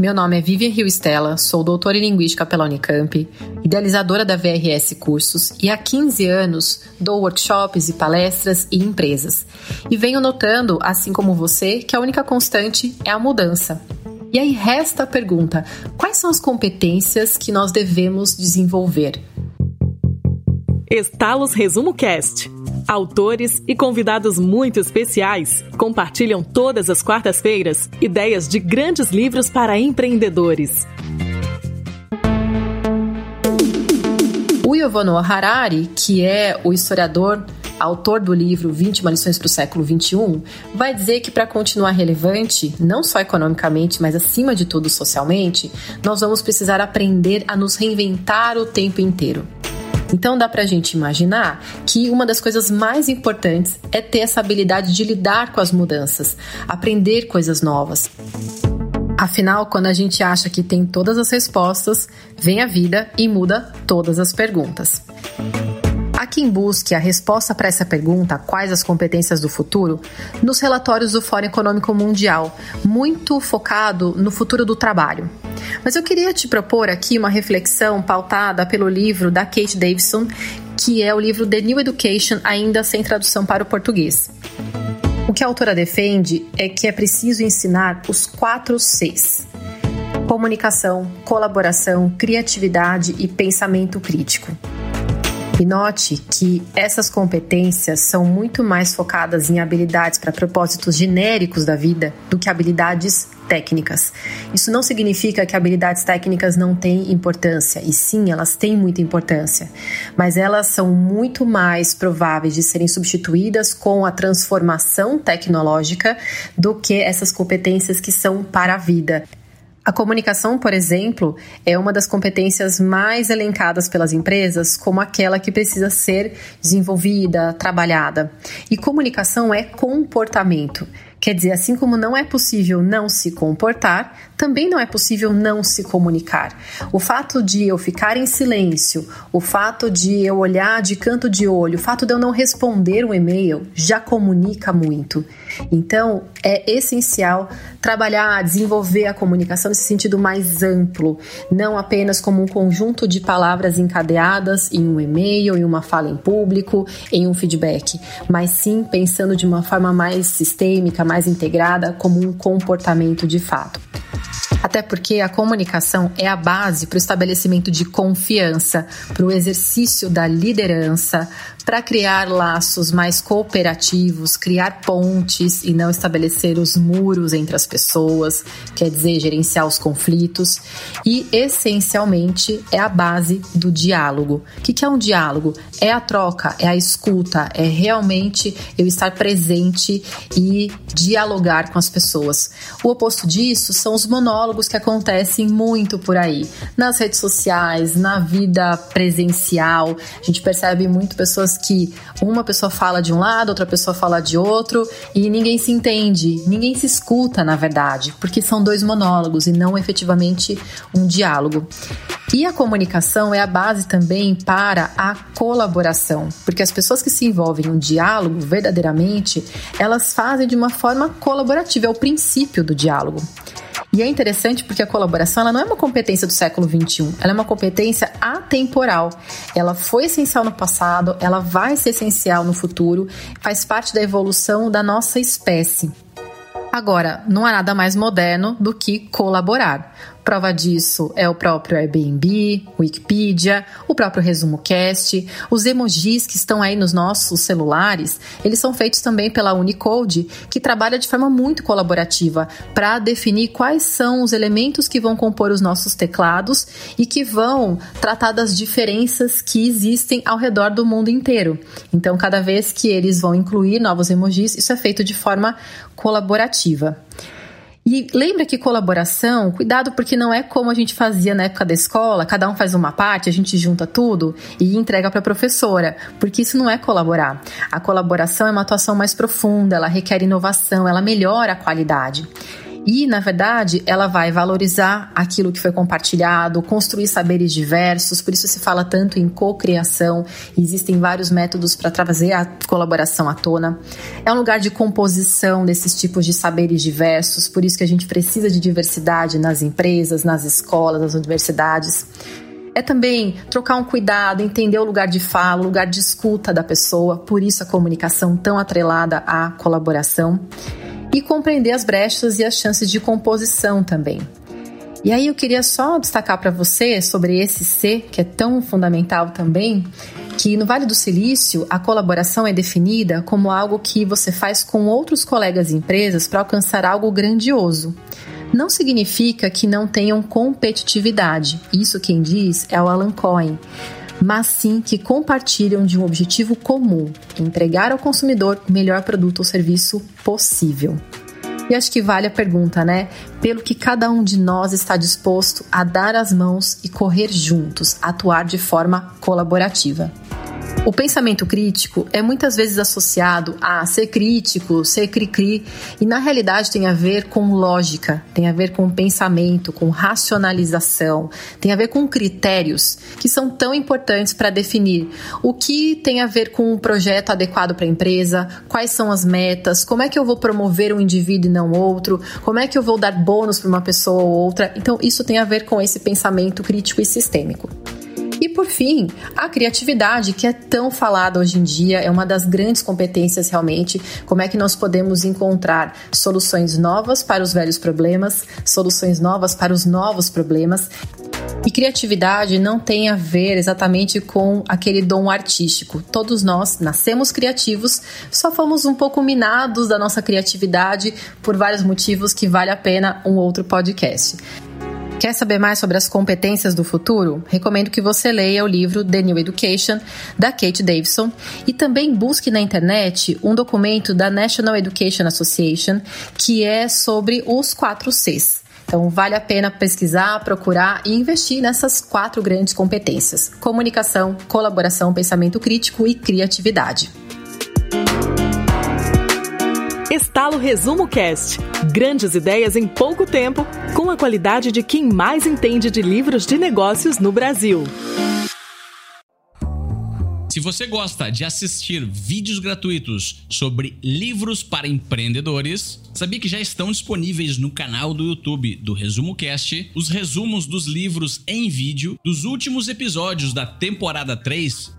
Meu nome é Vivian Rio Estela, sou doutora em Linguística pela Unicamp, idealizadora da VRS Cursos e há 15 anos dou workshops e palestras em empresas. E venho notando, assim como você, que a única constante é a mudança. E aí resta a pergunta: quais são as competências que nós devemos desenvolver? Estalos Resumo Cast. Autores e convidados muito especiais compartilham todas as quartas-feiras ideias de grandes livros para empreendedores. O Yuval Noah Harari, que é o historiador autor do livro 20 lições para o século 21, vai dizer que para continuar relevante, não só economicamente, mas acima de tudo socialmente, nós vamos precisar aprender a nos reinventar o tempo inteiro. Então dá pra gente imaginar que uma das coisas mais importantes é ter essa habilidade de lidar com as mudanças, aprender coisas novas. Afinal, quando a gente acha que tem todas as respostas, vem a vida e muda todas as perguntas. Há quem busque a resposta para essa pergunta, quais as competências do futuro, nos relatórios do Fórum Econômico Mundial, muito focado no futuro do trabalho. Mas eu queria te propor aqui uma reflexão pautada pelo livro da Kate Davidson, que é o livro The New Education, ainda sem tradução para o português. O que a autora defende é que é preciso ensinar os quatro Cs: comunicação, colaboração, criatividade e pensamento crítico. E note que essas competências são muito mais focadas em habilidades para propósitos genéricos da vida do que habilidades técnicas. Isso não significa que habilidades técnicas não têm importância, e sim, elas têm muita importância, mas elas são muito mais prováveis de serem substituídas com a transformação tecnológica do que essas competências que são para a vida. A comunicação, por exemplo, é uma das competências mais elencadas pelas empresas como aquela que precisa ser desenvolvida, trabalhada. E comunicação é comportamento. Quer dizer, assim como não é possível não se comportar, também não é possível não se comunicar. O fato de eu ficar em silêncio, o fato de eu olhar de canto de olho, o fato de eu não responder um e-mail já comunica muito. Então, é essencial trabalhar, desenvolver a comunicação nesse sentido mais amplo, não apenas como um conjunto de palavras encadeadas em um e-mail, em uma fala em público, em um feedback, mas sim pensando de uma forma mais sistêmica, mais integrada, como um comportamento de fato. Até porque a comunicação é a base para o estabelecimento de confiança, para o exercício da liderança, para criar laços mais cooperativos, criar pontes e não estabelecer os muros entre as pessoas, quer dizer, gerenciar os conflitos. E, essencialmente, é a base do diálogo. O que é um diálogo? É a troca, é a escuta, é realmente eu estar presente e dialogar com as pessoas. O oposto disso são os monólogos que acontecem muito por aí, nas redes sociais, na vida presencial. A gente percebe muito pessoas que uma pessoa fala de um lado, outra pessoa fala de outro e ninguém se entende, ninguém se escuta, na verdade, porque são dois monólogos e não efetivamente um diálogo. E a comunicação é a base também para a colaboração, porque as pessoas que se envolvem em um diálogo verdadeiramente, elas fazem de uma forma colaborativa, é o princípio do diálogo. E é interessante porque a colaboração ela não é uma competência do século XXI, ela é uma competência atemporal. Ela foi essencial no passado, ela vai ser essencial no futuro, faz parte da evolução da nossa espécie. Agora, não há nada mais moderno do que colaborar. Prova disso é o próprio Airbnb, Wikipedia, o próprio Resumo Cast, os emojis que estão aí nos nossos celulares, eles são feitos também pela Unicode, que trabalha de forma muito colaborativa para definir quais são os elementos que vão compor os nossos teclados e que vão tratar das diferenças que existem ao redor do mundo inteiro. Então, cada vez que eles vão incluir novos emojis, isso é feito de forma colaborativa. E lembra que colaboração, cuidado porque não é como a gente fazia na época da escola, cada um faz uma parte, a gente junta tudo e entrega para a professora, porque isso não é colaborar. A colaboração é uma atuação mais profunda, ela requer inovação, ela melhora a qualidade. E, na verdade, ela vai valorizar aquilo que foi compartilhado, construir saberes diversos, por isso se fala tanto em cocriação, existem vários métodos para trazer a colaboração à tona. É um lugar de composição desses tipos de saberes diversos, por isso que a gente precisa de diversidade nas empresas, nas escolas, nas universidades. É também trocar um cuidado, entender o lugar de fala, o lugar de escuta da pessoa, por isso a comunicação tão atrelada à colaboração e compreender as brechas e as chances de composição também. E aí eu queria só destacar para você sobre esse C, que é tão fundamental também, que no Vale do Silício a colaboração é definida como algo que você faz com outros colegas e empresas para alcançar algo grandioso. Não significa que não tenham competitividade. Isso quem diz é o Alan Cohen mas sim que compartilham de um objetivo comum: entregar ao consumidor o melhor produto ou serviço possível. E acho que vale a pergunta, né? Pelo que cada um de nós está disposto a dar as mãos e correr juntos, atuar de forma colaborativa. O pensamento crítico é muitas vezes associado a ser crítico, ser cri-cri, e na realidade tem a ver com lógica, tem a ver com pensamento, com racionalização, tem a ver com critérios que são tão importantes para definir o que tem a ver com um projeto adequado para a empresa, quais são as metas, como é que eu vou promover um indivíduo e não outro, como é que eu vou dar bônus para uma pessoa ou outra. Então, isso tem a ver com esse pensamento crítico e sistêmico. E por fim, a criatividade, que é tão falada hoje em dia, é uma das grandes competências realmente. Como é que nós podemos encontrar soluções novas para os velhos problemas, soluções novas para os novos problemas. E criatividade não tem a ver exatamente com aquele dom artístico. Todos nós nascemos criativos, só fomos um pouco minados da nossa criatividade por vários motivos que vale a pena um outro podcast. Quer saber mais sobre as competências do futuro? Recomendo que você leia o livro The New Education, da Kate Davidson, e também busque na internet um documento da National Education Association, que é sobre os quatro Cs. Então, vale a pena pesquisar, procurar e investir nessas quatro grandes competências: comunicação, colaboração, pensamento crítico e criatividade. Estalo Resumo Cast. Grandes ideias em pouco tempo, com a qualidade de quem mais entende de livros de negócios no Brasil. Se você gosta de assistir vídeos gratuitos sobre livros para empreendedores, sabia que já estão disponíveis no canal do YouTube do Resumo Cast os resumos dos livros em vídeo dos últimos episódios da temporada 3